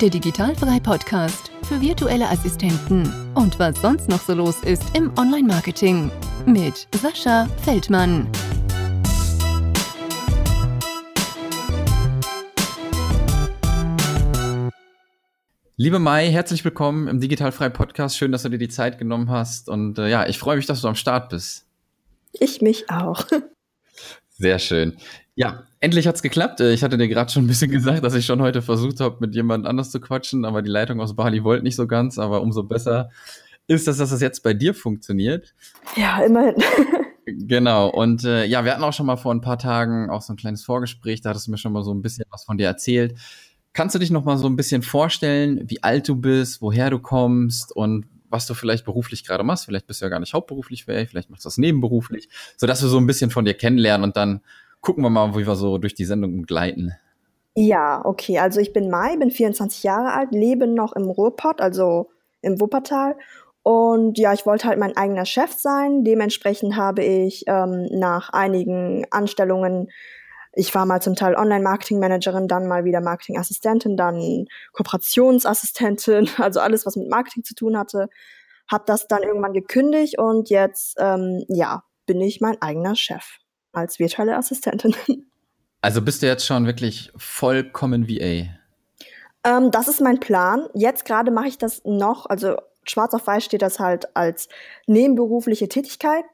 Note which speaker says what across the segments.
Speaker 1: der Digitalfrei Podcast für virtuelle Assistenten und was sonst noch so los ist im Online-Marketing mit Sascha Feldmann.
Speaker 2: Liebe Mai, herzlich willkommen im Digitalfrei Podcast. Schön, dass du dir die Zeit genommen hast. Und äh, ja, ich freue mich, dass du am Start bist.
Speaker 3: Ich mich auch.
Speaker 2: Sehr schön. Ja, endlich hat's geklappt. Äh, ich hatte dir gerade schon ein bisschen gesagt, dass ich schon heute versucht habe, mit jemand anders zu quatschen, aber die Leitung aus Bali wollte nicht so ganz. Aber umso besser ist es, dass das jetzt bei dir funktioniert.
Speaker 3: Ja, immerhin.
Speaker 2: Genau. Und äh, ja, wir hatten auch schon mal vor ein paar Tagen auch so ein kleines Vorgespräch. Da hattest du mir schon mal so ein bisschen was von dir erzählt. Kannst du dich noch mal so ein bisschen vorstellen, wie alt du bist, woher du kommst und was du vielleicht beruflich gerade machst? Vielleicht bist du ja gar nicht hauptberuflich fähig, vielleicht machst du das nebenberuflich, sodass wir so ein bisschen von dir kennenlernen und dann gucken wir mal, wie wir so durch die Sendung gleiten.
Speaker 3: Ja, okay. Also ich bin Mai, bin 24 Jahre alt, lebe noch im Ruhrpott, also im Wuppertal. Und ja, ich wollte halt mein eigener Chef sein. Dementsprechend habe ich ähm, nach einigen Anstellungen, ich war mal zum Teil Online-Marketing-Managerin, dann mal wieder Marketing-Assistentin, dann Kooperationsassistentin, also alles, was mit Marketing zu tun hatte, habe das dann irgendwann gekündigt und jetzt, ähm, ja, bin ich mein eigener Chef als virtuelle Assistentin.
Speaker 2: Also bist du jetzt schon wirklich vollkommen VA?
Speaker 3: Ähm, das ist mein Plan. Jetzt gerade mache ich das noch, also schwarz auf weiß steht das halt als nebenberufliche Tätigkeit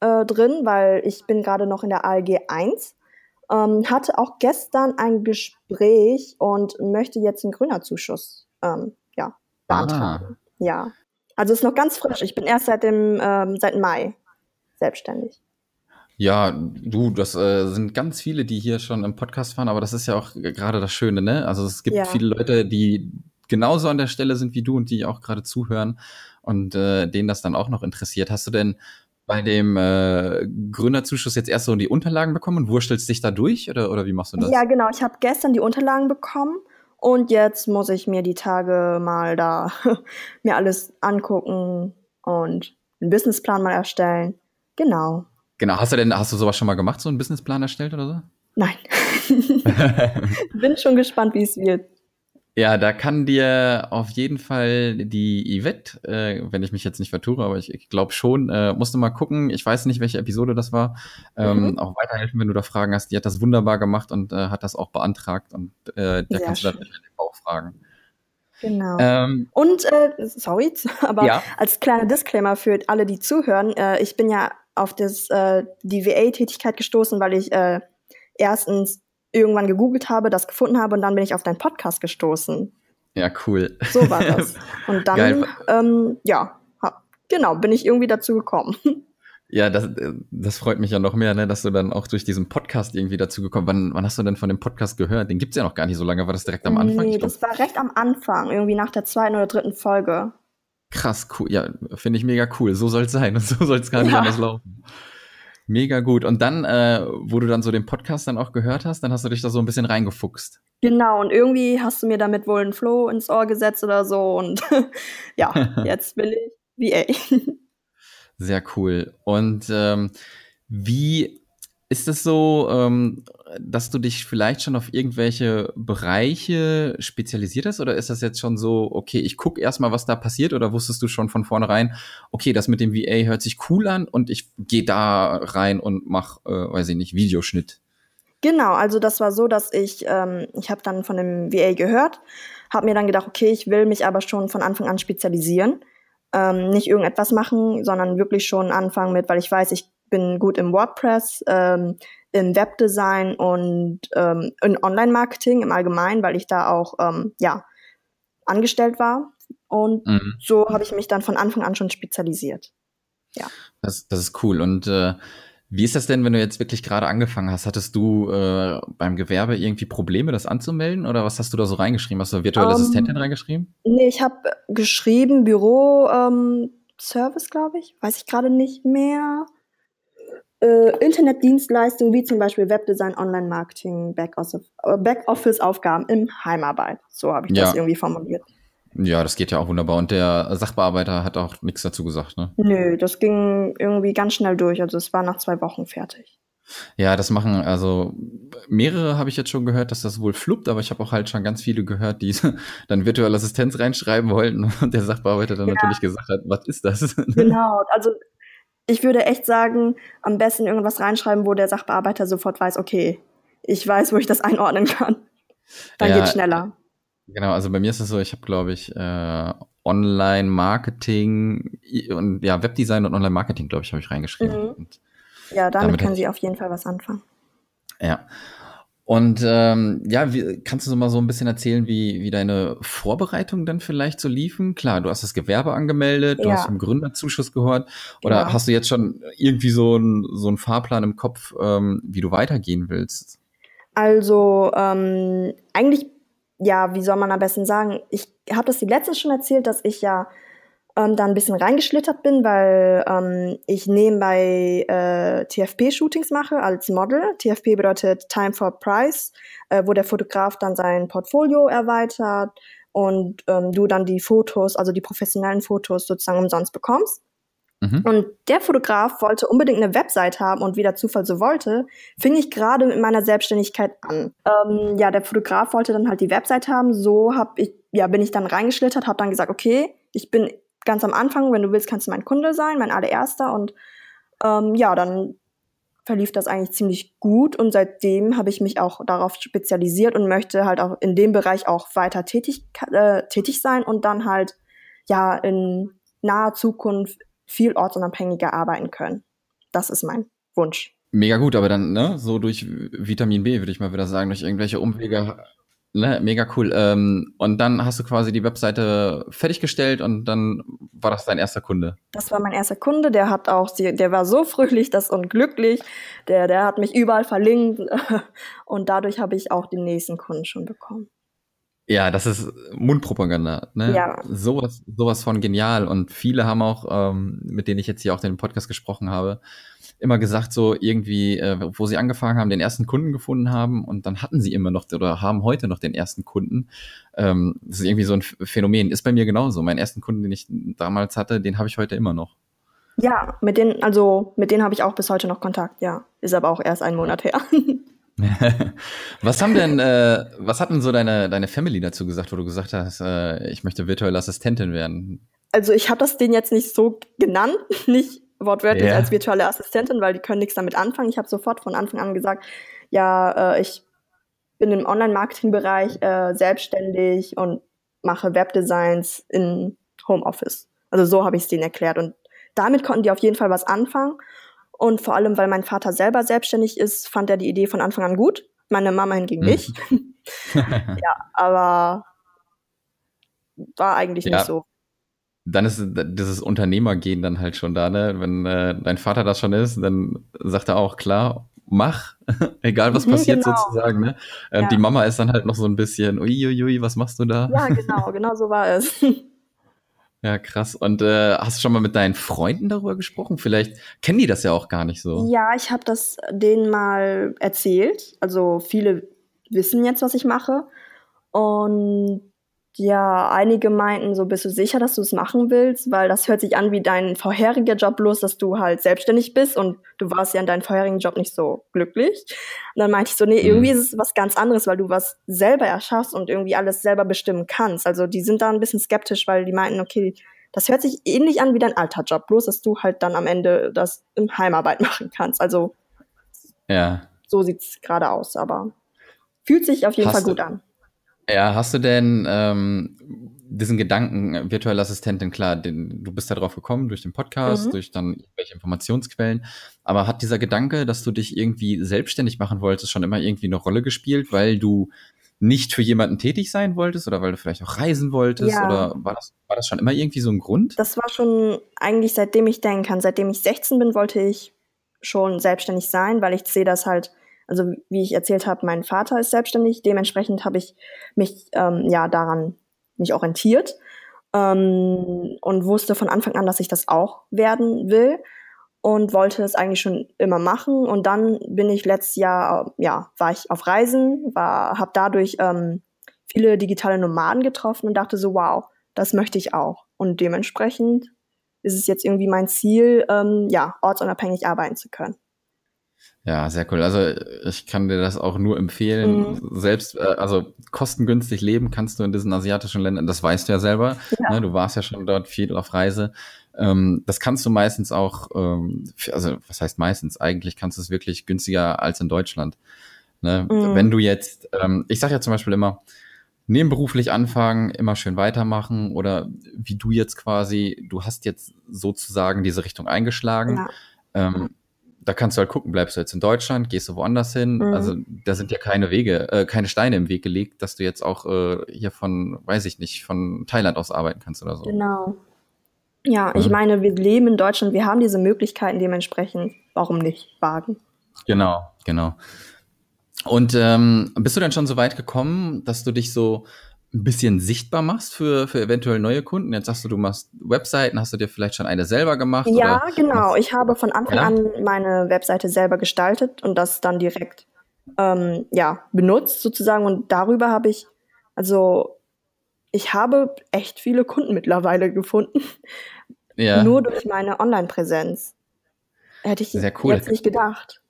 Speaker 3: äh, drin, weil ich bin gerade noch in der ALG 1. Ähm, hatte auch gestern ein Gespräch und möchte jetzt einen Grünerzuschuss ähm, ja, beantragen. Ah. Ja. Also ist noch ganz frisch. Ich bin erst seit dem ähm, seit Mai selbstständig.
Speaker 2: Ja, du, das äh, sind ganz viele, die hier schon im Podcast waren, aber das ist ja auch gerade das Schöne, ne? Also es gibt ja. viele Leute, die genauso an der Stelle sind wie du und die auch gerade zuhören und äh, denen das dann auch noch interessiert. Hast du denn bei dem äh, Gründerzuschuss jetzt erst so die Unterlagen bekommen und wurstelst dich da durch oder, oder wie machst du das?
Speaker 3: Ja, genau. Ich habe gestern die Unterlagen bekommen und jetzt muss ich mir die Tage mal da mir alles angucken und einen Businessplan mal erstellen. Genau.
Speaker 2: Genau, hast du denn, hast du sowas schon mal gemacht, so einen Businessplan erstellt oder so?
Speaker 3: Nein. Bin schon gespannt, wie es wird.
Speaker 2: Ja, da kann dir auf jeden Fall die Yvette, äh, wenn ich mich jetzt nicht vertue, aber ich, ich glaube schon, äh, musst du mal gucken. Ich weiß nicht, welche Episode das war. Ähm, mhm. Auch weiterhelfen, wenn du da Fragen hast. Die hat das wunderbar gemacht und äh, hat das auch beantragt und äh, da kannst schön. du dann auch fragen.
Speaker 3: Genau. Ähm, und äh, sorry, aber ja. als kleiner Disclaimer für alle, die zuhören, äh, ich bin ja auf das, äh, die VA-Tätigkeit gestoßen, weil ich äh, erstens irgendwann gegoogelt habe, das gefunden habe und dann bin ich auf deinen Podcast gestoßen.
Speaker 2: Ja, cool.
Speaker 3: So war das. Und dann, ähm, ja, genau, bin ich irgendwie dazu gekommen.
Speaker 2: Ja, das, das freut mich ja noch mehr, ne, dass du dann auch durch diesen Podcast irgendwie dazu gekommen bist. Wann, wann hast du denn von dem Podcast gehört? Den gibt's ja noch gar nicht so lange. War das direkt am Anfang?
Speaker 3: Nee, das war recht am Anfang, irgendwie nach der zweiten oder dritten Folge.
Speaker 2: Krass, cool. Ja, finde ich mega cool. So soll es sein und so soll es gar nicht ja. anders laufen. Mega gut. Und dann, äh, wo du dann so den Podcast dann auch gehört hast, dann hast du dich da so ein bisschen reingefuchst.
Speaker 3: Genau, und irgendwie hast du mir damit wohl einen Flow ins Ohr gesetzt oder so. Und ja, jetzt bin ich VA.
Speaker 2: Sehr cool. Und ähm, wie ist es so, ähm, dass du dich vielleicht schon auf irgendwelche Bereiche spezialisiert hast? Oder ist das jetzt schon so, okay, ich gucke erstmal, was da passiert? Oder wusstest du schon von vornherein, okay, das mit dem VA hört sich cool an und ich gehe da rein und mache, äh, weiß ich nicht, Videoschnitt?
Speaker 3: Genau, also das war so, dass ich, ähm, ich habe dann von dem VA gehört, habe mir dann gedacht, okay, ich will mich aber schon von Anfang an spezialisieren. Ähm, nicht irgendetwas machen, sondern wirklich schon anfangen mit, weil ich weiß, ich bin gut im WordPress, ähm, im Webdesign und ähm, in Online-Marketing im Allgemeinen, weil ich da auch ähm, ja angestellt war. Und mhm. so habe ich mich dann von Anfang an schon spezialisiert. Ja.
Speaker 2: Das, das ist cool. Und äh, wie ist das denn, wenn du jetzt wirklich gerade angefangen hast? Hattest du äh, beim Gewerbe irgendwie Probleme, das anzumelden? Oder was hast du da so reingeschrieben? Hast du virtuelle um, ähm, Assistentin reingeschrieben?
Speaker 3: Nee, ich habe geschrieben Büro ähm, Service, glaube ich. Weiß ich gerade nicht mehr äh, Internetdienstleistungen wie zum Beispiel Webdesign, Online-Marketing, äh, Backoffice-Aufgaben im Heimarbeit. So habe ich ja. das irgendwie formuliert.
Speaker 2: Ja, das geht ja auch wunderbar. Und der Sachbearbeiter hat auch nichts dazu gesagt, ne?
Speaker 3: Nö, das ging irgendwie ganz schnell durch. Also es war nach zwei Wochen fertig.
Speaker 2: Ja, das machen, also mehrere habe ich jetzt schon gehört, dass das wohl fluppt, aber ich habe auch halt schon ganz viele gehört, die dann virtuelle Assistenz reinschreiben wollten und der Sachbearbeiter dann ja. natürlich gesagt hat, was ist das?
Speaker 3: Genau, also ich würde echt sagen, am besten irgendwas reinschreiben, wo der Sachbearbeiter sofort weiß, okay, ich weiß, wo ich das einordnen kann. Dann ja, geht's schneller.
Speaker 2: Genau, also bei mir ist es so, ich habe, glaube ich, äh, Online-Marketing und ja, Webdesign und Online-Marketing, glaube ich, habe ich reingeschrieben.
Speaker 3: Mhm. Ja, damit, damit können Sie auf jeden Fall was anfangen.
Speaker 2: Ja. Und ähm, ja, wie, kannst du mal so ein bisschen erzählen, wie, wie deine Vorbereitungen dann vielleicht so liefen? Klar, du hast das Gewerbe angemeldet, du ja. hast vom Gründerzuschuss gehört. Oder ja. hast du jetzt schon irgendwie so einen so einen Fahrplan im Kopf, ähm, wie du weitergehen willst?
Speaker 3: Also ähm, eigentlich, ja, wie soll man am besten sagen? Ich habe das die letztens schon erzählt, dass ich ja ähm, da ein bisschen reingeschlittert bin, weil ähm, ich nebenbei äh, TFP-Shootings mache als Model. TFP bedeutet Time for Price, äh, wo der Fotograf dann sein Portfolio erweitert und ähm, du dann die Fotos, also die professionellen Fotos sozusagen umsonst bekommst. Mhm. Und der Fotograf wollte unbedingt eine Website haben und wie der Zufall so wollte, fing ich gerade mit meiner Selbstständigkeit an. Ähm, ja, der Fotograf wollte dann halt die Website haben. So hab ich, ja, bin ich dann reingeschlittert, habe dann gesagt, okay, ich bin ganz am Anfang, wenn du willst, kannst du mein Kunde sein, mein allererster. Und ähm, ja, dann verlief das eigentlich ziemlich gut und seitdem habe ich mich auch darauf spezialisiert und möchte halt auch in dem Bereich auch weiter tätig, äh, tätig sein und dann halt ja in naher Zukunft viel ortsunabhängiger arbeiten können. Das ist mein Wunsch.
Speaker 2: Mega gut, aber dann, ne, so durch Vitamin B, würde ich mal wieder sagen, durch irgendwelche Umwege Ne, mega cool. Ähm, und dann hast du quasi die Webseite fertiggestellt und dann war das dein erster Kunde.
Speaker 3: Das war mein erster Kunde, der hat auch, der war so fröhlich, das und glücklich. Der, der hat mich überall verlinkt und dadurch habe ich auch den nächsten Kunden schon bekommen.
Speaker 2: Ja, das ist Mundpropaganda. Ne?
Speaker 3: Ja.
Speaker 2: Sowas, sowas von genial. Und viele haben auch, ähm, mit denen ich jetzt hier auch den Podcast gesprochen habe, immer gesagt, so irgendwie, äh, wo sie angefangen haben, den ersten Kunden gefunden haben und dann hatten sie immer noch oder haben heute noch den ersten Kunden. Ähm, das ist irgendwie so ein Phänomen. Ist bei mir genauso. Meinen ersten Kunden, den ich damals hatte, den habe ich heute immer noch.
Speaker 3: Ja, mit denen, also mit denen habe ich auch bis heute noch Kontakt, ja. Ist aber auch erst ein Monat her.
Speaker 2: was haben denn, äh, was hat denn so deine, deine Family dazu gesagt, wo du gesagt hast, äh, ich möchte virtuelle Assistentin werden?
Speaker 3: Also ich habe das denen jetzt nicht so genannt, nicht wortwörtlich yeah. als virtuelle Assistentin, weil die können nichts damit anfangen. Ich habe sofort von Anfang an gesagt, ja, äh, ich bin im Online-Marketing-Bereich äh, selbstständig und mache Webdesigns in Homeoffice. Also so habe ich es denen erklärt. Und damit konnten die auf jeden Fall was anfangen. Und vor allem, weil mein Vater selber selbstständig ist, fand er die Idee von Anfang an gut. Meine Mama hingegen mhm. nicht. ja, aber war eigentlich ja. nicht so
Speaker 2: dann ist dieses Unternehmergehen dann halt schon da, ne? Wenn äh, dein Vater das schon ist, dann sagt er auch, klar, mach, egal was mhm, passiert genau. sozusagen, ne? Und ja. die Mama ist dann halt noch so ein bisschen, uiuiui, was machst du da?
Speaker 3: Ja, genau, genau so war es.
Speaker 2: Ja, krass. Und äh, hast du schon mal mit deinen Freunden darüber gesprochen? Vielleicht kennen die das ja auch gar nicht so.
Speaker 3: Ja, ich habe das denen mal erzählt. Also viele wissen jetzt, was ich mache. Und ja, einige meinten so, bist du sicher, dass du es machen willst? Weil das hört sich an wie dein vorheriger Job, bloß dass du halt selbstständig bist und du warst ja in deinem vorherigen Job nicht so glücklich. Und dann meinte ich so, nee, mhm. irgendwie ist es was ganz anderes, weil du was selber erschaffst und irgendwie alles selber bestimmen kannst. Also die sind da ein bisschen skeptisch, weil die meinten, okay, das hört sich ähnlich an wie dein alter Job, bloß dass du halt dann am Ende das im Heimarbeit machen kannst. Also
Speaker 2: ja.
Speaker 3: so sieht's gerade aus, aber fühlt sich auf jeden Hast Fall gut an.
Speaker 2: Ja, hast du denn ähm, diesen Gedanken, äh, virtuelle Assistentin, klar, den, du bist da drauf gekommen durch den Podcast, mhm. durch dann irgendwelche Informationsquellen, aber hat dieser Gedanke, dass du dich irgendwie selbstständig machen wolltest, schon immer irgendwie eine Rolle gespielt, weil du nicht für jemanden tätig sein wolltest oder weil du vielleicht auch reisen wolltest ja. oder war das, war das schon immer irgendwie so ein Grund?
Speaker 3: Das war schon eigentlich seitdem ich denken kann, seitdem ich 16 bin, wollte ich schon selbstständig sein, weil ich sehe das halt also wie ich erzählt habe, mein Vater ist selbstständig, dementsprechend habe ich mich ähm, ja daran mich orientiert ähm, und wusste von Anfang an, dass ich das auch werden will und wollte es eigentlich schon immer machen. Und dann bin ich letztes Jahr, ja, war ich auf Reisen, war, habe dadurch ähm, viele digitale Nomaden getroffen und dachte so, wow, das möchte ich auch. Und dementsprechend ist es jetzt irgendwie mein Ziel, ähm, ja, ortsunabhängig arbeiten zu können.
Speaker 2: Ja, sehr cool. Also ich kann dir das auch nur empfehlen. Mhm. Selbst, äh, also kostengünstig leben kannst du in diesen asiatischen Ländern, das weißt du ja selber. Ja. Ne? Du warst ja schon dort viel auf Reise. Ähm, das kannst du meistens auch, ähm, also was heißt meistens? Eigentlich kannst du es wirklich günstiger als in Deutschland. Ne? Mhm. Wenn du jetzt, ähm, ich sage ja zum Beispiel immer, nebenberuflich anfangen, immer schön weitermachen oder wie du jetzt quasi, du hast jetzt sozusagen diese Richtung eingeschlagen. Ja. Ähm, da kannst du halt gucken, bleibst du jetzt in Deutschland, gehst du woanders hin. Mhm. Also da sind ja keine Wege, äh, keine Steine im Weg gelegt, dass du jetzt auch äh, hier von, weiß ich nicht, von Thailand aus arbeiten kannst oder so.
Speaker 3: Genau. Ja, mhm. ich meine, wir leben in Deutschland, wir haben diese Möglichkeiten dementsprechend. Warum nicht wagen?
Speaker 2: Genau, genau. Und ähm, bist du denn schon so weit gekommen, dass du dich so ein bisschen sichtbar machst für, für eventuell neue Kunden? Jetzt sagst du, du machst Webseiten, hast du dir vielleicht schon eine selber gemacht?
Speaker 3: Ja, genau. Ich habe von Anfang ja? an meine Webseite selber gestaltet und das dann direkt ähm, ja, benutzt sozusagen. Und darüber habe ich, also ich habe echt viele Kunden mittlerweile gefunden. Ja. Nur durch meine Online-Präsenz. Hätte ich Sehr cool. jetzt nicht gedacht.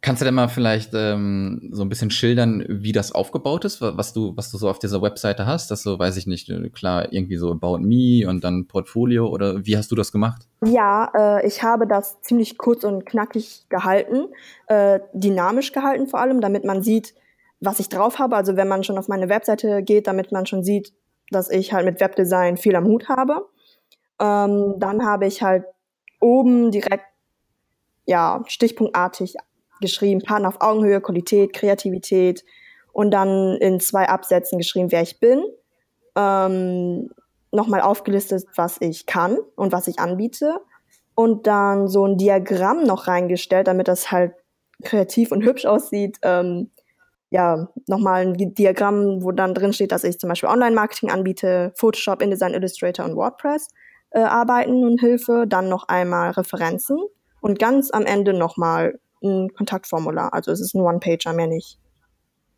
Speaker 2: Kannst du denn mal vielleicht ähm, so ein bisschen schildern, wie das aufgebaut ist, was du, was du so auf dieser Webseite hast? Das so, weiß ich nicht, äh, klar, irgendwie so About Me und dann Portfolio oder wie hast du das gemacht?
Speaker 3: Ja, äh, ich habe das ziemlich kurz und knackig gehalten, äh, dynamisch gehalten vor allem, damit man sieht, was ich drauf habe. Also wenn man schon auf meine Webseite geht, damit man schon sieht, dass ich halt mit Webdesign viel am Hut habe. Ähm, dann habe ich halt oben direkt ja stichpunktartig geschrieben, Partner auf Augenhöhe, Qualität, Kreativität und dann in zwei Absätzen geschrieben, wer ich bin. Ähm, nochmal aufgelistet, was ich kann und was ich anbiete. Und dann so ein Diagramm noch reingestellt, damit das halt kreativ und hübsch aussieht. Ähm, ja, nochmal ein Diagramm, wo dann drin steht, dass ich zum Beispiel Online-Marketing anbiete, Photoshop, InDesign, Illustrator und WordPress äh, arbeiten und Hilfe. Dann noch einmal Referenzen und ganz am Ende nochmal ein Kontaktformular. Also es ist ein One-Pager, mehr nicht.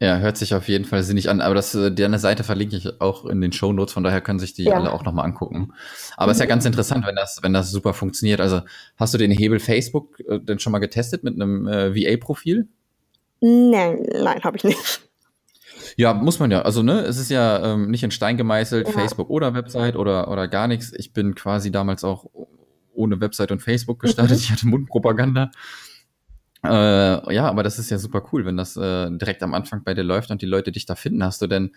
Speaker 2: Ja, hört sich auf jeden Fall sinnig an. Aber das, äh, deine Seite verlinke ich auch in den Show Notes, von daher können sich die ja. alle auch nochmal angucken. Aber es mhm. ist ja ganz interessant, wenn das, wenn das super funktioniert. Also hast du den Hebel Facebook äh, denn schon mal getestet mit einem äh, VA-Profil?
Speaker 3: Nein, nein, habe ich nicht.
Speaker 2: Ja, muss man ja. Also, ne, es ist ja ähm, nicht in Stein gemeißelt, ja. Facebook oder Website oder, oder gar nichts. Ich bin quasi damals auch ohne Website und Facebook gestartet. Mhm. Ich hatte Mundpropaganda. Äh, ja, aber das ist ja super cool, wenn das äh, direkt am Anfang bei dir läuft und die Leute dich da finden. Hast du denn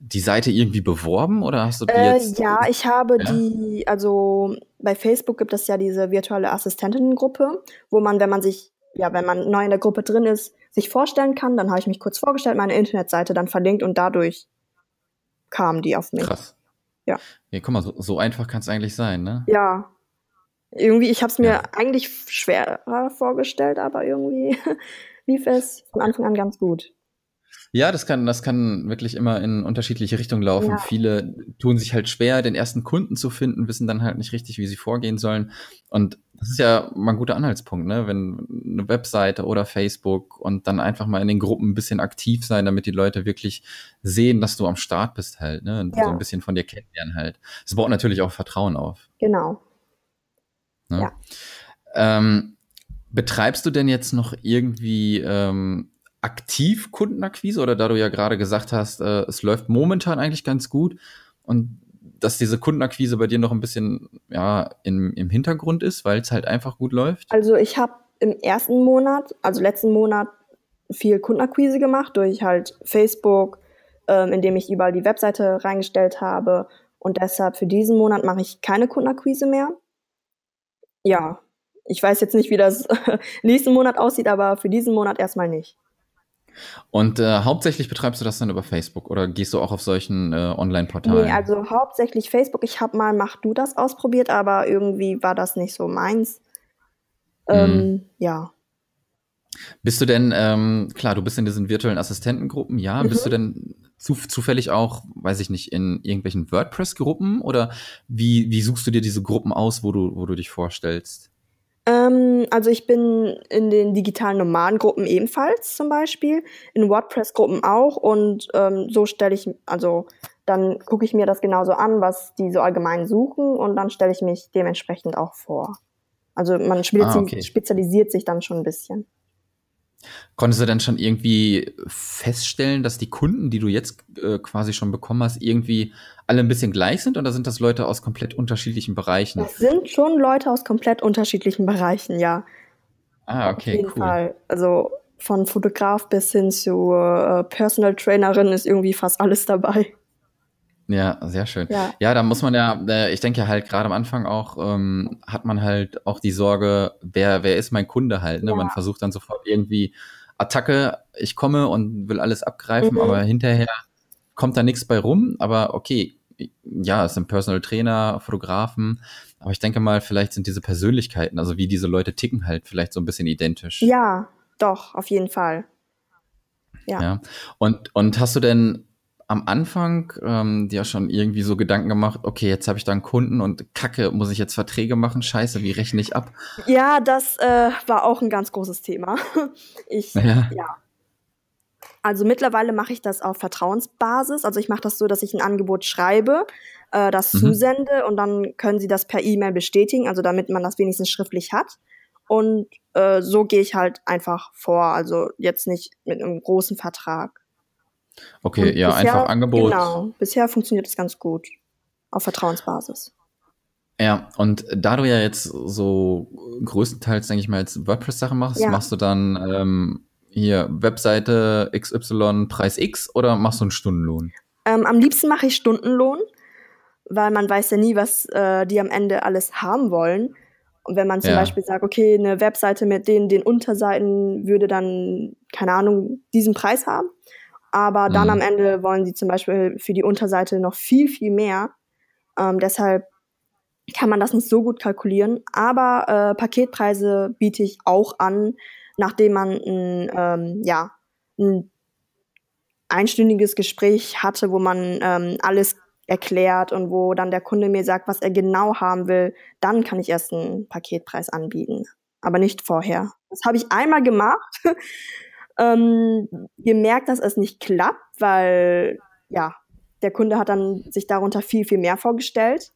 Speaker 2: die Seite irgendwie beworben oder hast du die
Speaker 3: äh,
Speaker 2: jetzt?
Speaker 3: Ja, ich habe ja? die, also bei Facebook gibt es ja diese virtuelle Assistentinnengruppe, wo man, wenn man sich, ja, wenn man neu in der Gruppe drin ist, sich vorstellen kann. Dann habe ich mich kurz vorgestellt, meine Internetseite dann verlinkt und dadurch kamen die auf mich. Krass.
Speaker 2: Ja. Ja, guck mal, so, so einfach kann es eigentlich sein, ne?
Speaker 3: Ja, irgendwie, ich habe es mir ja. eigentlich schwerer vorgestellt, aber irgendwie lief es von Anfang an ganz gut.
Speaker 2: Ja, das kann, das kann wirklich immer in unterschiedliche Richtungen laufen. Ja. Viele tun sich halt schwer, den ersten Kunden zu finden, wissen dann halt nicht richtig, wie sie vorgehen sollen. Und das ist ja mal ein guter Anhaltspunkt, ne? Wenn eine Webseite oder Facebook und dann einfach mal in den Gruppen ein bisschen aktiv sein, damit die Leute wirklich sehen, dass du am Start bist halt, ne? Und ja. so ein bisschen von dir kennenlernen halt. Das baut natürlich auch Vertrauen auf.
Speaker 3: Genau.
Speaker 2: Ne? Ja. Ähm, betreibst du denn jetzt noch irgendwie ähm, aktiv Kundenakquise oder da du ja gerade gesagt hast, äh, es läuft momentan eigentlich ganz gut und dass diese Kundenakquise bei dir noch ein bisschen ja, im, im Hintergrund ist, weil es halt einfach gut läuft?
Speaker 3: Also ich habe im ersten Monat, also letzten Monat, viel Kundenakquise gemacht durch halt Facebook, ähm, indem ich überall die Webseite reingestellt habe. Und deshalb für diesen Monat mache ich keine Kundenakquise mehr ja, ich weiß jetzt nicht, wie das nächsten Monat aussieht, aber für diesen Monat erstmal nicht.
Speaker 2: Und äh, hauptsächlich betreibst du das dann über Facebook oder gehst du auch auf solchen äh, Online-Portalen? Nee,
Speaker 3: also hauptsächlich Facebook. Ich habe mal Mach du das ausprobiert, aber irgendwie war das nicht so meins. Ähm, mhm. Ja.
Speaker 2: Bist du denn, ähm, klar, du bist in diesen virtuellen Assistentengruppen, ja, mhm. bist du denn zu, zufällig auch, weiß ich nicht, in irgendwelchen WordPress-Gruppen oder wie, wie suchst du dir diese Gruppen aus, wo du, wo du dich vorstellst?
Speaker 3: Ähm, also ich bin in den digitalen Nomadengruppen ebenfalls zum Beispiel, in WordPress-Gruppen auch und ähm, so stelle ich, also dann gucke ich mir das genauso an, was die so allgemein suchen und dann stelle ich mich dementsprechend auch vor. Also man ah, okay. spezialisiert sich dann schon ein bisschen.
Speaker 2: Konntest du denn schon irgendwie feststellen, dass die Kunden, die du jetzt äh, quasi schon bekommen hast, irgendwie alle ein bisschen gleich sind oder sind das Leute aus komplett unterschiedlichen Bereichen?
Speaker 3: Das sind schon Leute aus komplett unterschiedlichen Bereichen, ja.
Speaker 2: Ah, okay,
Speaker 3: Auf jeden
Speaker 2: cool.
Speaker 3: Fall. Also von Fotograf bis hin zu äh, Personal Trainerin ist irgendwie fast alles dabei.
Speaker 2: Ja, sehr schön.
Speaker 3: Ja.
Speaker 2: Ja, da muss man ja, äh, ich denke halt gerade am Anfang auch, ähm, hat man halt auch die Sorge, wer, wer ist mein Kunde halt, ne?
Speaker 3: Ja.
Speaker 2: Man versucht dann sofort irgendwie Attacke, ich komme und will alles abgreifen,
Speaker 3: Mhm.
Speaker 2: aber hinterher kommt da nichts bei rum, aber okay, ja, es sind Personal Trainer, Fotografen, aber ich denke mal, vielleicht sind diese Persönlichkeiten, also wie diese Leute ticken halt vielleicht so ein bisschen identisch.
Speaker 3: Ja, doch, auf jeden Fall. Ja.
Speaker 2: Ja. Und, und hast du denn am Anfang ähm, dir schon irgendwie so Gedanken gemacht, okay, jetzt habe ich da einen Kunden und Kacke, muss ich jetzt Verträge machen? Scheiße, wie rechne ich ab?
Speaker 3: Ja, das äh, war auch ein ganz großes Thema. Ich,
Speaker 2: Ja.
Speaker 3: ja. Also mittlerweile mache ich das auf Vertrauensbasis. Also ich mache das so, dass ich ein Angebot schreibe, äh, das
Speaker 2: Mhm.
Speaker 3: zusende und dann können sie das per E-Mail bestätigen, also damit man das wenigstens schriftlich hat. Und äh, so gehe ich halt einfach vor. Also jetzt nicht mit einem großen Vertrag.
Speaker 2: Okay,
Speaker 3: Und
Speaker 2: ja,
Speaker 3: bisher-
Speaker 2: einfach Angebot.
Speaker 3: Genau, bisher funktioniert das ganz gut. Auf Vertrauensbasis.
Speaker 2: Ja, und da du ja jetzt so größtenteils, denke ich mal, jetzt WordPress-Sachen machst,
Speaker 3: Ja.
Speaker 2: machst du dann ähm, hier Webseite XY Preis X oder machst du einen Stundenlohn?
Speaker 3: Ähm, am liebsten mache ich Stundenlohn, weil man weiß ja nie, was äh, die am Ende alles haben wollen. Und wenn man zum
Speaker 2: Ja.
Speaker 3: Beispiel sagt, okay, eine Webseite mit den, den Unterseiten würde dann, keine Ahnung, diesen Preis haben. Aber dann
Speaker 2: Mhm.
Speaker 3: am Ende wollen sie zum Beispiel für die Unterseite noch viel, viel mehr. Ähm, deshalb kann man das nicht so gut kalkulieren. Aber äh, Paketpreise biete ich auch an, nachdem man ein, ähm, ja, ein einstündiges Gespräch hatte, wo man ähm, alles erklärt und wo dann der Kunde mir sagt, was er genau haben will, dann kann ich erst einen Paketpreis anbieten, aber nicht vorher. Das habe ich einmal gemacht, ähm, gemerkt, dass es nicht klappt, weil ja der Kunde hat dann sich darunter viel viel mehr vorgestellt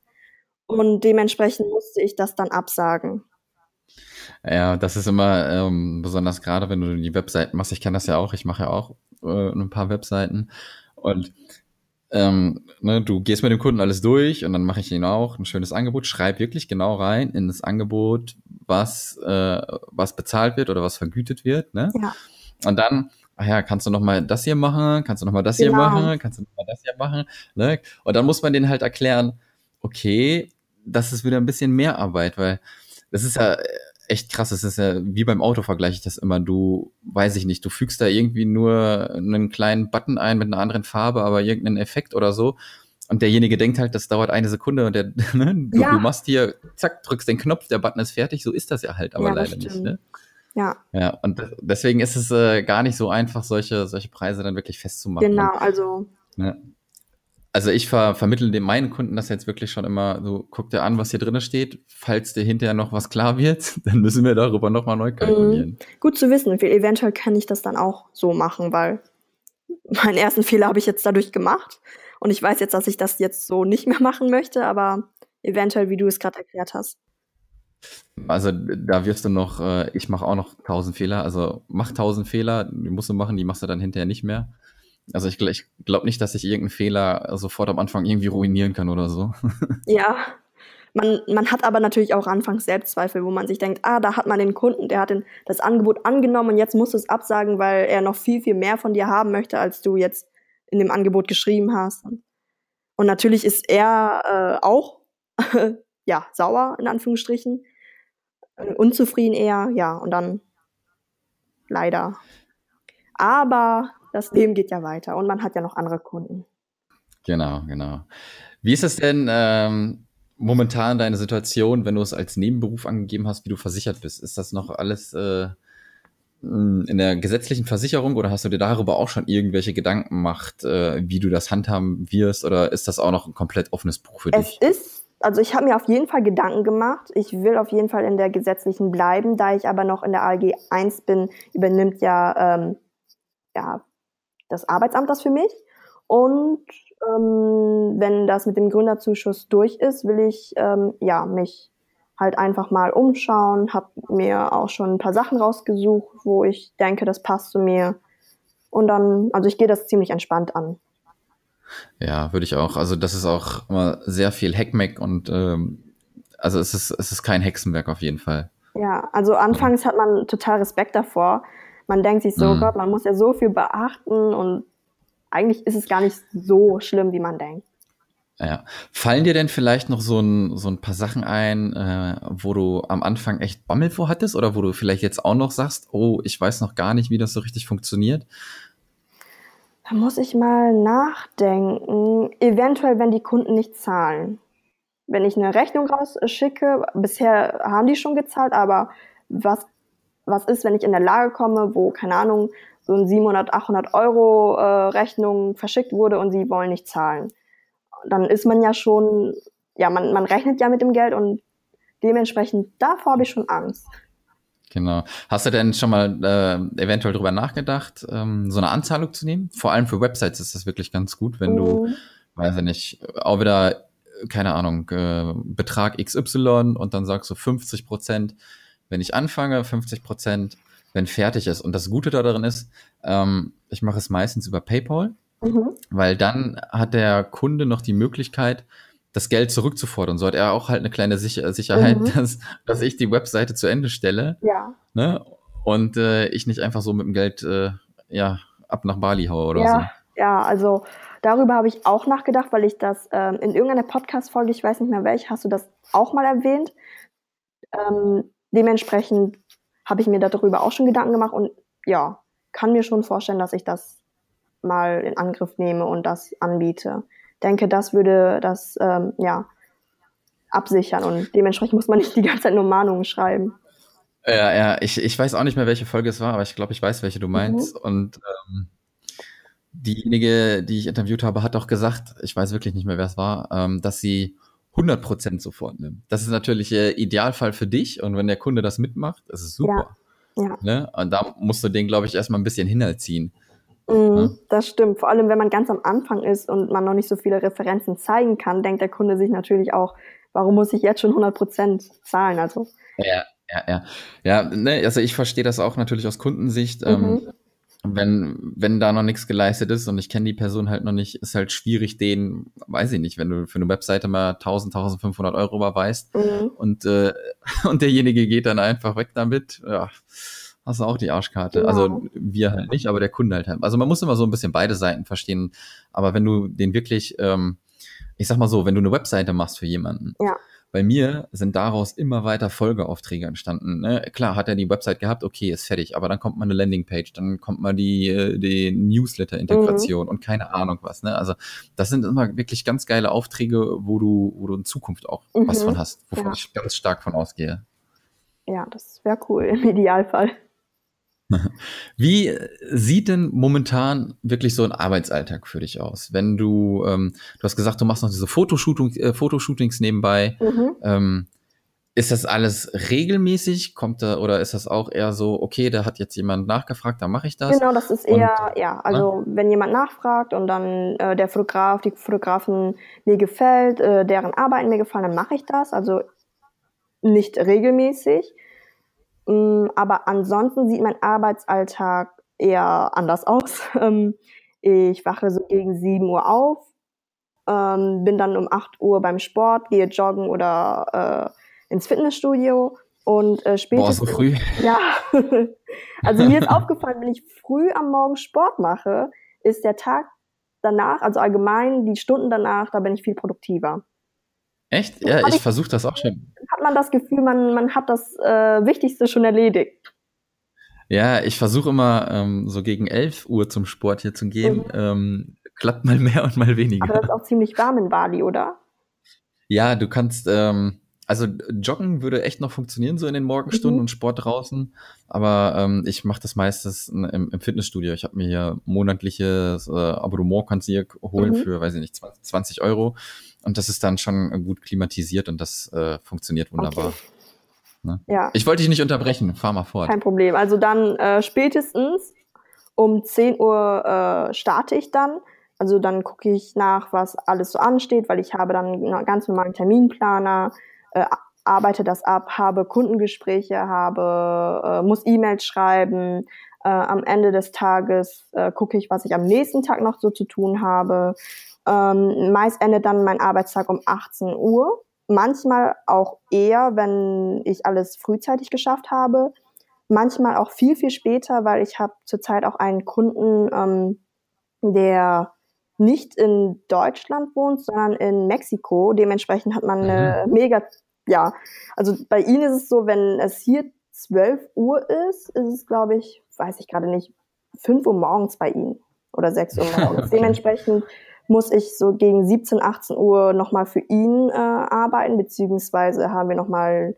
Speaker 3: und dementsprechend musste ich das dann absagen.
Speaker 2: Ja, das ist immer ähm, besonders gerade, wenn du die Webseiten machst. Ich kenne das ja auch. Ich mache ja auch äh, ein paar Webseiten und ähm, ne, du gehst mit dem Kunden alles durch und dann mache ich ihnen auch ein schönes Angebot. Schreib wirklich genau rein in das Angebot, was äh, was bezahlt wird oder was vergütet wird. Ne?
Speaker 3: Ja.
Speaker 2: Und dann, ach ja, kannst du noch mal das hier machen? Kannst du noch mal das hier
Speaker 3: Genau.
Speaker 2: machen? Kannst du noch mal das hier machen? Ne? Und dann muss man denen halt erklären, okay, das ist wieder ein bisschen mehr Arbeit, weil das ist ja echt krass. Das ist ja wie beim Auto vergleiche ich das immer. Du, weiß ich nicht, du fügst da irgendwie nur einen kleinen Button ein mit einer anderen Farbe, aber irgendeinen Effekt oder so. Und derjenige denkt halt, das dauert eine Sekunde und der, ne, du,
Speaker 3: Ja.
Speaker 2: du machst hier, zack, drückst den Knopf, der Button ist fertig. So ist das ja halt aber
Speaker 3: Ja,
Speaker 2: leider nicht. Ne?
Speaker 3: Ja,
Speaker 2: Ja, und de- deswegen ist es äh, gar nicht so einfach, solche, solche Preise dann wirklich festzumachen.
Speaker 3: genau, also
Speaker 2: Ne? Also ich ver vermittle dem meinen Kunden das jetzt wirklich schon immer so, guck dir an, was hier drin steht. Falls dir hinterher noch was klar wird, dann müssen wir darüber nochmal neu kalkulieren.
Speaker 3: gut zu wissen, weil eventuell kann ich das dann auch so machen, weil meinen ersten Fehler habe ich jetzt dadurch gemacht und ich weiß jetzt, dass ich das jetzt so nicht mehr machen möchte, aber eventuell, wie du es gerade erklärt hast.
Speaker 2: Also da wirst du noch, äh, ich mache auch noch tausend Fehler. Also mach tausend Fehler, die musst du machen, die machst du dann hinterher nicht mehr. Also ich, ich glaube nicht, dass ich irgendeinen Fehler sofort am Anfang irgendwie ruinieren kann oder so.
Speaker 3: Ja, man, man hat aber natürlich auch anfangs Selbstzweifel, wo man sich denkt, ah, da hat man den Kunden, der hat den, das Angebot angenommen und jetzt musst du es absagen, weil er noch viel, viel mehr von dir haben möchte, als du jetzt in dem Angebot geschrieben hast. Und natürlich ist er äh, auch ja, sauer, in Anführungsstrichen, unzufrieden eher, ja, und dann leider. Aber das Leben geht ja weiter und man hat ja noch andere Kunden.
Speaker 2: Genau, genau. Wie ist es denn ähm, momentan deine Situation, wenn du es als Nebenberuf angegeben hast, wie du versichert bist? Ist das noch alles äh, mh, in der gesetzlichen Versicherung oder hast du dir darüber auch schon irgendwelche Gedanken gemacht, äh, wie du das handhaben wirst? Oder ist das auch noch ein komplett offenes Buch für
Speaker 3: Es
Speaker 2: dich?
Speaker 3: ist, also ich habe mir auf jeden Fall Gedanken gemacht. Ich will auf jeden Fall in der gesetzlichen bleiben. Da ich aber noch in der ALG 1 bin, übernimmt ja, ähm, ja das Arbeitsamt das für mich. Und ähm, wenn das mit dem Gründerzuschuss durch ist, will ich ähm, ja mich halt einfach mal umschauen, habe mir auch schon ein paar Sachen rausgesucht, wo ich denke, das passt zu mir. Und dann, also ich gehe das ziemlich entspannt an.
Speaker 2: Ja, würde ich auch. Also das ist auch immer sehr viel Heckmeck und ähm, also es ist, es ist kein Hexenwerk auf jeden Fall.
Speaker 3: Ja, also anfangs hat man total Respekt davor. Man denkt sich so, mhm. Gott, man muss ja so viel beachten und eigentlich ist es gar nicht so schlimm, wie man denkt.
Speaker 2: Ja. Fallen dir denn vielleicht noch so ein, so ein paar Sachen ein, äh, wo du am Anfang echt Bammel vor hattest oder wo du vielleicht jetzt auch noch sagst, oh, ich weiß noch gar nicht, wie das so richtig funktioniert?
Speaker 3: Da muss ich mal nachdenken. Eventuell, wenn die Kunden nicht zahlen. Wenn ich eine Rechnung rausschicke, bisher haben die schon gezahlt, aber was, was ist, wenn ich in der Lage komme, wo, keine Ahnung, so ein 700, 800 Euro äh, Rechnung verschickt wurde und sie wollen nicht zahlen? Dann ist man ja schon, ja, man, man rechnet ja mit dem Geld und dementsprechend davor habe ich schon Angst.
Speaker 2: Genau. Hast du denn schon mal äh, eventuell drüber nachgedacht, ähm, so eine Anzahlung zu nehmen? Vor allem für Websites ist das wirklich ganz gut, wenn mhm. du, weiß ich nicht, auch wieder, keine Ahnung, äh, Betrag XY und dann sagst du 50 Prozent, wenn ich anfange, 50 Prozent, wenn fertig ist. Und das Gute darin ist, ähm, ich mache es meistens über PayPal, mhm. weil dann hat der Kunde noch die Möglichkeit, das Geld zurückzufordern. So hat er auch halt eine kleine Sicher Sicherheit, mhm. dass, dass ich die Webseite zu Ende stelle.
Speaker 3: Ja.
Speaker 2: Ne? Und äh, ich nicht einfach so mit dem Geld äh, ja, ab nach Bali haue oder
Speaker 3: ja,
Speaker 2: so.
Speaker 3: Ja, also darüber habe ich auch nachgedacht, weil ich das ähm, in irgendeiner Podcast-Folge, ich weiß nicht mehr welche, hast du das auch mal erwähnt. Ähm, dementsprechend habe ich mir darüber auch schon Gedanken gemacht und ja, kann mir schon vorstellen, dass ich das mal in Angriff nehme und das anbiete denke, das würde das ähm, ja absichern und dementsprechend muss man nicht die ganze Zeit nur Mahnungen schreiben.
Speaker 2: Ja, ja, ich, ich weiß auch nicht mehr, welche Folge es war, aber ich glaube, ich weiß, welche du meinst. Mhm. Und ähm, diejenige, die ich interviewt habe, hat auch gesagt, ich weiß wirklich nicht mehr, wer es war, ähm, dass sie 100% sofort nimmt. Das ist natürlich äh, Idealfall für dich und wenn der Kunde das mitmacht, das ist super. Ja. ja. Ne? Und da musst du den, glaube ich, erstmal ein bisschen hinterziehen.
Speaker 3: Mhm. Das stimmt. Vor allem, wenn man ganz am Anfang ist und man noch nicht so viele Referenzen zeigen kann, denkt der Kunde sich natürlich auch, warum muss ich jetzt schon 100 Prozent zahlen? Also.
Speaker 2: Ja, ja, ja. Ja, ne, also ich verstehe das auch natürlich aus Kundensicht. Ähm, mhm. Ähm, wenn, wenn da noch nichts geleistet ist und ich kenne die Person halt noch nicht, ist halt schwierig, den, weiß ich nicht, wenn du für eine Webseite mal 1000, 1500 Euro überweist mhm. und, äh, und derjenige geht dann einfach weg damit, ja hast du auch die Arschkarte. Genau. Also wir halt nicht, aber der Kunde halt. Also man muss immer so ein bisschen beide Seiten verstehen. Aber wenn du den wirklich, ähm, ich sag mal so, wenn du eine Webseite machst für jemanden,
Speaker 3: ja.
Speaker 2: bei mir sind daraus immer weiter Folgeaufträge entstanden. Ne? Klar, hat er die Website gehabt, okay, ist fertig, aber dann kommt mal eine Landingpage, dann kommt mal die, äh, die Newsletter-Integration mhm. und keine Ahnung was. Ne? Also das sind immer wirklich ganz geile Aufträge, wo du, wo du in Zukunft auch mhm. was von hast, wovon ja. ich ganz stark von ausgehe.
Speaker 3: Ja, das wäre cool im Idealfall.
Speaker 2: Wie sieht denn momentan wirklich so ein Arbeitsalltag für dich aus? Wenn du, ähm, du hast gesagt, du machst noch diese Fotoshooting, äh, Fotoshootings nebenbei. Mhm. Ähm, ist das alles regelmäßig? Kommt da oder ist das auch eher so, okay, da hat jetzt jemand nachgefragt, dann mache ich das?
Speaker 3: Genau, das ist eher, und, ja, also na? wenn jemand nachfragt und dann äh, der Fotograf, die Fotografen mir gefällt, äh, deren Arbeiten mir gefallen, dann mache ich das. Also nicht regelmäßig. Mm, aber ansonsten sieht mein Arbeitsalltag eher anders aus. Ähm, ich wache so gegen 7 Uhr auf, ähm, bin dann um 8 Uhr beim Sport, gehe joggen oder äh, ins Fitnessstudio und äh, spätestens.
Speaker 2: Boah, so früh?
Speaker 3: Ja. also mir ist aufgefallen, wenn ich früh am Morgen Sport mache, ist der Tag danach, also allgemein die Stunden danach, da bin ich viel produktiver.
Speaker 2: Echt? Ja, ich, ich versuche das auch schon.
Speaker 3: Hat man das Gefühl, man, man hat das äh, Wichtigste schon erledigt.
Speaker 2: Ja, ich versuche immer ähm, so gegen 11 Uhr zum Sport hier zu gehen. Mhm. Ähm, klappt mal mehr und mal weniger.
Speaker 3: Aber das ist auch ziemlich warm in Bali, oder?
Speaker 2: Ja, du kannst, ähm, also Joggen würde echt noch funktionieren, so in den Morgenstunden mhm. und Sport draußen. Aber ähm, ich mache das meistens im, im Fitnessstudio. Ich habe mir hier monatliches äh, Abonnement kannst du hier holen mhm. für, weiß ich nicht, 20 Euro. Und das ist dann schon gut klimatisiert und das äh, funktioniert wunderbar. Okay. Ne? Ja. Ich wollte dich nicht unterbrechen, fahr mal fort.
Speaker 3: Kein Problem. Also dann äh, spätestens um 10 Uhr äh, starte ich dann. Also dann gucke ich nach, was alles so ansteht, weil ich habe dann einen ganz normalen Terminplaner. Äh, arbeite das ab, habe Kundengespräche, habe, äh, muss E-Mails schreiben. Äh, am Ende des Tages äh, gucke ich, was ich am nächsten Tag noch so zu tun habe. Ähm, meist endet dann mein Arbeitstag um 18 Uhr. Manchmal auch eher, wenn ich alles frühzeitig geschafft habe. Manchmal auch viel, viel später, weil ich habe zurzeit auch einen Kunden, ähm, der nicht in Deutschland wohnt, sondern in Mexiko. Dementsprechend hat man eine mhm. mega, ja, also bei ihnen ist es so, wenn es hier 12 Uhr ist, ist es, glaube ich, weiß ich gerade nicht, 5 Uhr morgens bei ihnen oder 6 Uhr morgens. Dementsprechend muss ich so gegen 17, 18 Uhr nochmal für ihn äh, arbeiten, beziehungsweise haben wir nochmal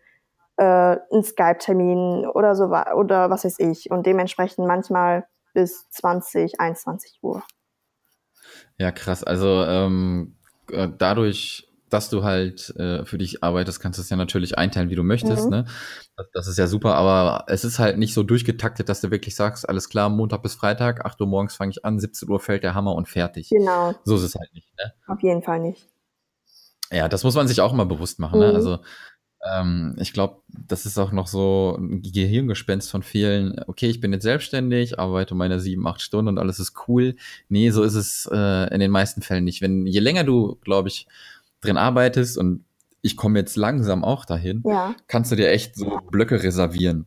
Speaker 3: äh, einen Skype-Termin oder so oder was weiß ich. Und dementsprechend manchmal bis 20, 21 Uhr.
Speaker 2: Ja, krass. Also ähm, äh, dadurch, dass du halt äh, für dich arbeitest, kannst du es ja natürlich einteilen, wie du möchtest. Mhm. Ne? Das, das, ist ja super, aber es ist halt nicht so durchgetaktet, dass du wirklich sagst, alles klar, Montag bis Freitag, 8 Uhr morgens fange ich an, 17 Uhr fällt der Hammer und fertig.
Speaker 3: Genau.
Speaker 2: So ist es halt nicht. Ne?
Speaker 3: Auf jeden Fall nicht.
Speaker 2: Ja, das muss man sich auch immer bewusst machen. Ne? Mhm. Ne? Also ähm, ich glaube, das ist auch noch so ein Gehirngespenst von vielen. Okay, ich bin jetzt selbstständig, arbeite meine sieben, acht Stunden und alles ist cool. Nee, so ist es äh, in den meisten Fällen nicht. Wenn je länger du, glaube ich, drin arbeitest und ich komme jetzt langsam auch dahin, ja. kannst du dir echt so Blöcke reservieren,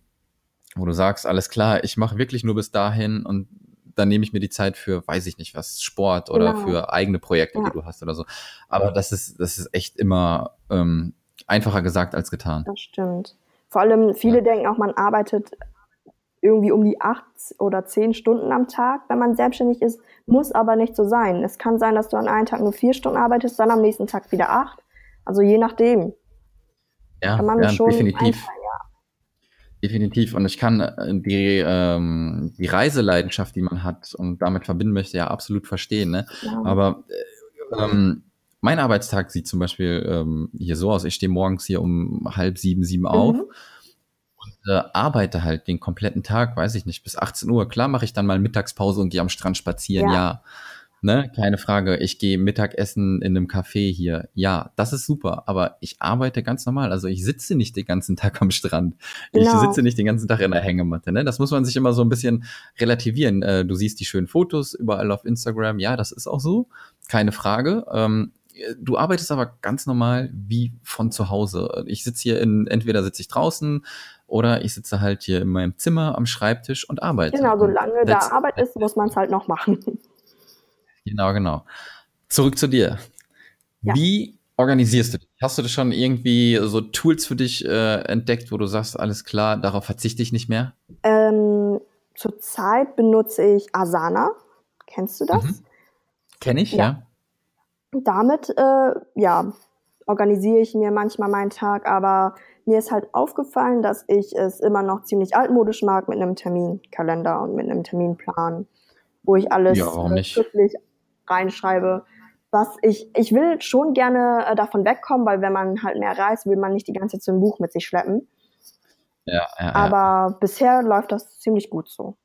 Speaker 2: wo du sagst, alles klar, ich mache wirklich nur bis dahin und dann nehme ich mir die Zeit für, weiß ich nicht was, Sport oder genau. für eigene Projekte, ja. die du hast oder so. Aber das ist, das ist echt immer ähm, einfacher gesagt als getan.
Speaker 3: Das stimmt. Vor allem, viele ja. denken auch, man arbeitet irgendwie um die acht oder zehn Stunden am Tag, wenn man selbstständig ist, muss aber nicht so sein. Es kann sein, dass du an einem Tag nur vier Stunden arbeitest, dann am nächsten Tag wieder acht. Also je nachdem.
Speaker 2: Ja, kann man ja schon definitiv. Ja. Definitiv. Und ich kann äh, die, ähm, die Reiseleidenschaft, die man hat und damit verbinden möchte, ja absolut verstehen. Ne? Ja. Aber äh, ähm, mein Arbeitstag sieht zum Beispiel ähm, hier so aus. Ich stehe morgens hier um halb sieben, sieben mhm. auf und äh, arbeite halt den kompletten Tag, weiß ich nicht, bis 18 Uhr. Klar mache ich dann mal Mittagspause und gehe am Strand spazieren, ja. ja. Ne, keine Frage. Ich gehe Mittagessen in einem Café hier. Ja, das ist super. Aber ich arbeite ganz normal. Also ich sitze nicht den ganzen Tag am Strand. Genau. Ich sitze nicht den ganzen Tag in der Hängematte. Ne? Das muss man sich immer so ein bisschen relativieren. Äh, du siehst die schönen Fotos überall auf Instagram. Ja, das ist auch so. Keine Frage. Ähm, du arbeitest aber ganz normal wie von zu Hause. Ich sitze hier in, entweder sitze ich draußen oder ich sitze halt hier in meinem Zimmer am Schreibtisch und arbeite.
Speaker 3: Genau, solange da Arbeit ist, muss man es halt noch machen.
Speaker 2: Genau, genau. Zurück zu dir. Ja. Wie organisierst du dich? Hast du schon irgendwie so Tools für dich äh, entdeckt, wo du sagst, alles klar, darauf verzichte ich nicht mehr?
Speaker 3: Ähm, zurzeit benutze ich Asana. Kennst du das? Mhm.
Speaker 2: Kenne ich, ja. ja
Speaker 3: damit, äh, ja, organisiere ich mir manchmal meinen Tag, aber mir ist halt aufgefallen, dass ich es immer noch ziemlich altmodisch mag mit einem Terminkalender und mit einem Terminplan, wo ich alles ja, äh, schriftlich reinschreibe. Was ich, ich will schon gerne äh, davon wegkommen, weil wenn man halt mehr reist, will man nicht die ganze Zeit so ein Buch mit sich schleppen.
Speaker 2: Ja, ja,
Speaker 3: Aber ja. bisher läuft das ziemlich gut so.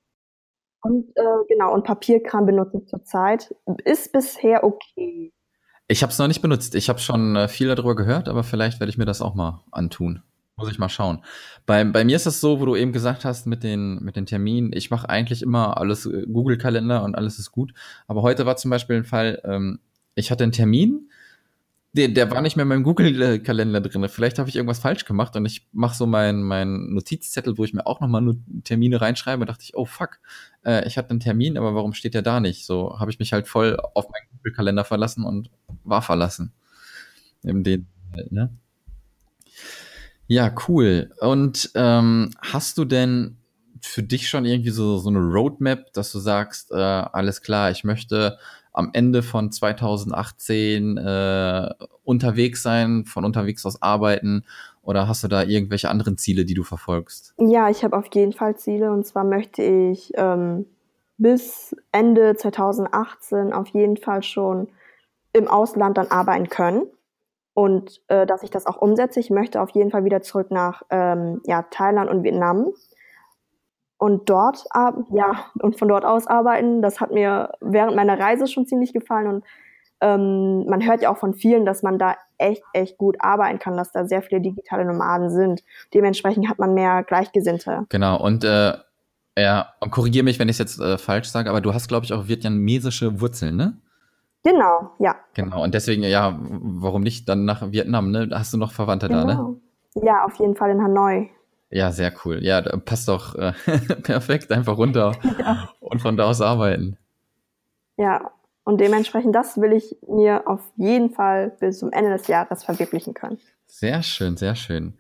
Speaker 3: Und äh, genau, und Papierkram benutze ich zurzeit. Ist bisher okay.
Speaker 2: Ich habe es noch nicht benutzt. Ich habe schon äh, viel darüber gehört, aber vielleicht werde ich mir das auch mal antun. Muss ich mal schauen. Bei, bei mir ist es so, wo du eben gesagt hast mit den, mit den Terminen, ich mache eigentlich immer alles äh, Google-Kalender und alles ist gut. Aber heute war zum Beispiel ein Fall, ähm, ich hatte einen Termin, der, der war nicht mehr in meinem Google-Kalender drin. Vielleicht habe ich irgendwas falsch gemacht und ich mache so meinen mein Notizzettel, wo ich mir auch nochmal Termine reinschreibe. dachte ich, oh fuck, äh, ich hatte einen Termin, aber warum steht der da nicht? So habe ich mich halt voll auf meinen Google-Kalender verlassen und war verlassen. Im den, ne? Ja, cool. Und ähm, hast du denn für dich schon irgendwie so, so eine Roadmap, dass du sagst, äh, alles klar, ich möchte am Ende von 2018 äh, unterwegs sein, von unterwegs aus arbeiten? Oder hast du da irgendwelche anderen Ziele, die du verfolgst?
Speaker 3: Ja, ich habe auf jeden Fall Ziele. Und zwar möchte ich ähm, bis Ende 2018 auf jeden Fall schon im Ausland dann arbeiten können. Und äh, dass ich das auch umsetze. Ich möchte auf jeden Fall wieder zurück nach ähm, ja, Thailand und Vietnam und dort, ja, und von dort aus arbeiten. Das hat mir während meiner Reise schon ziemlich gefallen und ähm, man hört ja auch von vielen, dass man da echt, echt gut arbeiten kann, dass da sehr viele digitale Nomaden sind. Dementsprechend hat man mehr Gleichgesinnte.
Speaker 2: Genau, und äh, ja, korrigiere mich, wenn ich es jetzt äh, falsch sage, aber du hast, glaube ich, auch vietnamesische Wurzeln, ne?
Speaker 3: Genau, ja.
Speaker 2: Genau, und deswegen, ja, warum nicht dann nach Vietnam, ne? Hast du noch Verwandte genau. da, ne? Genau.
Speaker 3: Ja, auf jeden Fall in Hanoi.
Speaker 2: Ja, sehr cool. Ja, passt doch äh, perfekt, einfach runter ja. und von da aus arbeiten.
Speaker 3: Ja, und dementsprechend, das will ich mir auf jeden Fall bis zum Ende des Jahres verwirklichen können.
Speaker 2: Sehr schön, sehr schön.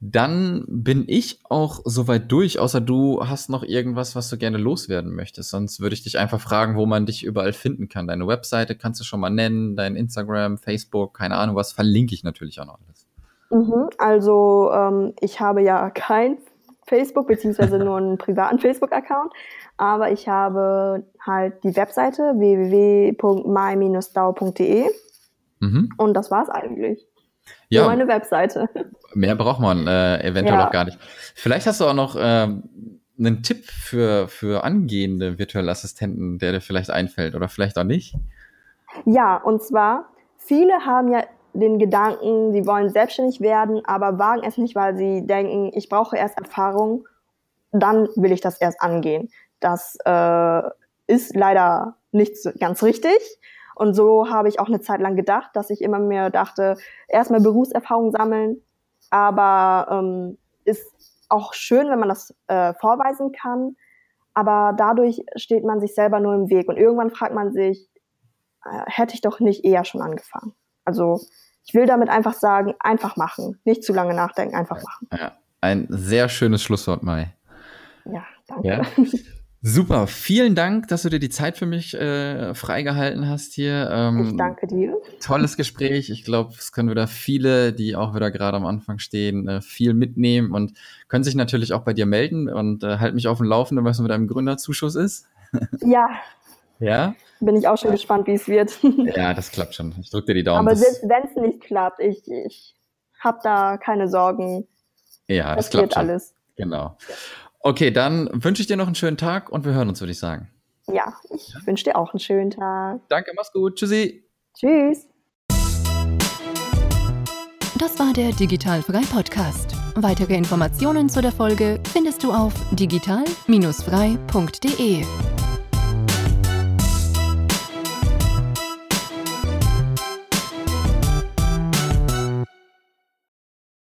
Speaker 2: Dann bin ich auch soweit durch, außer du hast noch irgendwas, was du gerne loswerden möchtest. Sonst würde ich dich einfach fragen, wo man dich überall finden kann. Deine Webseite kannst du schon mal nennen, dein Instagram, Facebook, keine Ahnung, was verlinke ich natürlich auch noch alles.
Speaker 3: Mhm, also ähm, ich habe ja kein Facebook, beziehungsweise nur einen privaten Facebook-Account, aber ich habe halt die Webseite www.my-dau.de mhm. und das war's eigentlich. Ja. Nur meine Webseite.
Speaker 2: Mehr braucht man äh, eventuell ja. auch gar nicht. Vielleicht hast du auch noch äh, einen Tipp für, für angehende virtuelle Assistenten, der dir vielleicht einfällt oder vielleicht auch nicht.
Speaker 3: Ja, und zwar, viele haben ja den Gedanken, sie wollen selbstständig werden, aber wagen es nicht, weil sie denken, ich brauche erst Erfahrung, dann will ich das erst angehen. Das äh, ist leider nicht ganz richtig. Und so habe ich auch eine Zeit lang gedacht, dass ich immer mehr dachte, erstmal Berufserfahrung sammeln, aber ähm, ist auch schön, wenn man das äh, vorweisen kann. Aber dadurch steht man sich selber nur im Weg. Und irgendwann fragt man sich, äh, hätte ich doch nicht eher schon angefangen. Also ich will damit einfach sagen, einfach machen. Nicht zu lange nachdenken, einfach machen.
Speaker 2: Ja, ein sehr schönes Schlusswort, Mai.
Speaker 3: Ja, danke. Ja.
Speaker 2: Super, vielen Dank, dass du dir die Zeit für mich äh, freigehalten hast hier.
Speaker 3: Ähm, ich danke dir.
Speaker 2: Tolles Gespräch. Ich glaube, es können wieder viele, die auch wieder gerade am Anfang stehen, äh, viel mitnehmen und können sich natürlich auch bei dir melden und äh, halt mich auf dem Laufenden, was mit deinem Gründerzuschuss ist.
Speaker 3: Ja.
Speaker 2: Ja?
Speaker 3: Bin ich auch schon gespannt, wie es wird.
Speaker 2: ja, das klappt schon. Ich drücke dir die Daumen.
Speaker 3: Aber selbst wenn es nicht klappt, ich, ich habe da keine Sorgen.
Speaker 2: Ja, das, das klappt schon. alles. Genau. Okay, dann wünsche ich dir noch einen schönen Tag und wir hören uns, würde ich sagen.
Speaker 3: Ja, ich ja. wünsche dir auch einen schönen Tag.
Speaker 2: Danke, mach's gut. Tschüssi.
Speaker 3: Tschüss.
Speaker 1: Das war der Digitalfrei Podcast. Weitere Informationen zu der Folge findest du auf digital-frei.de.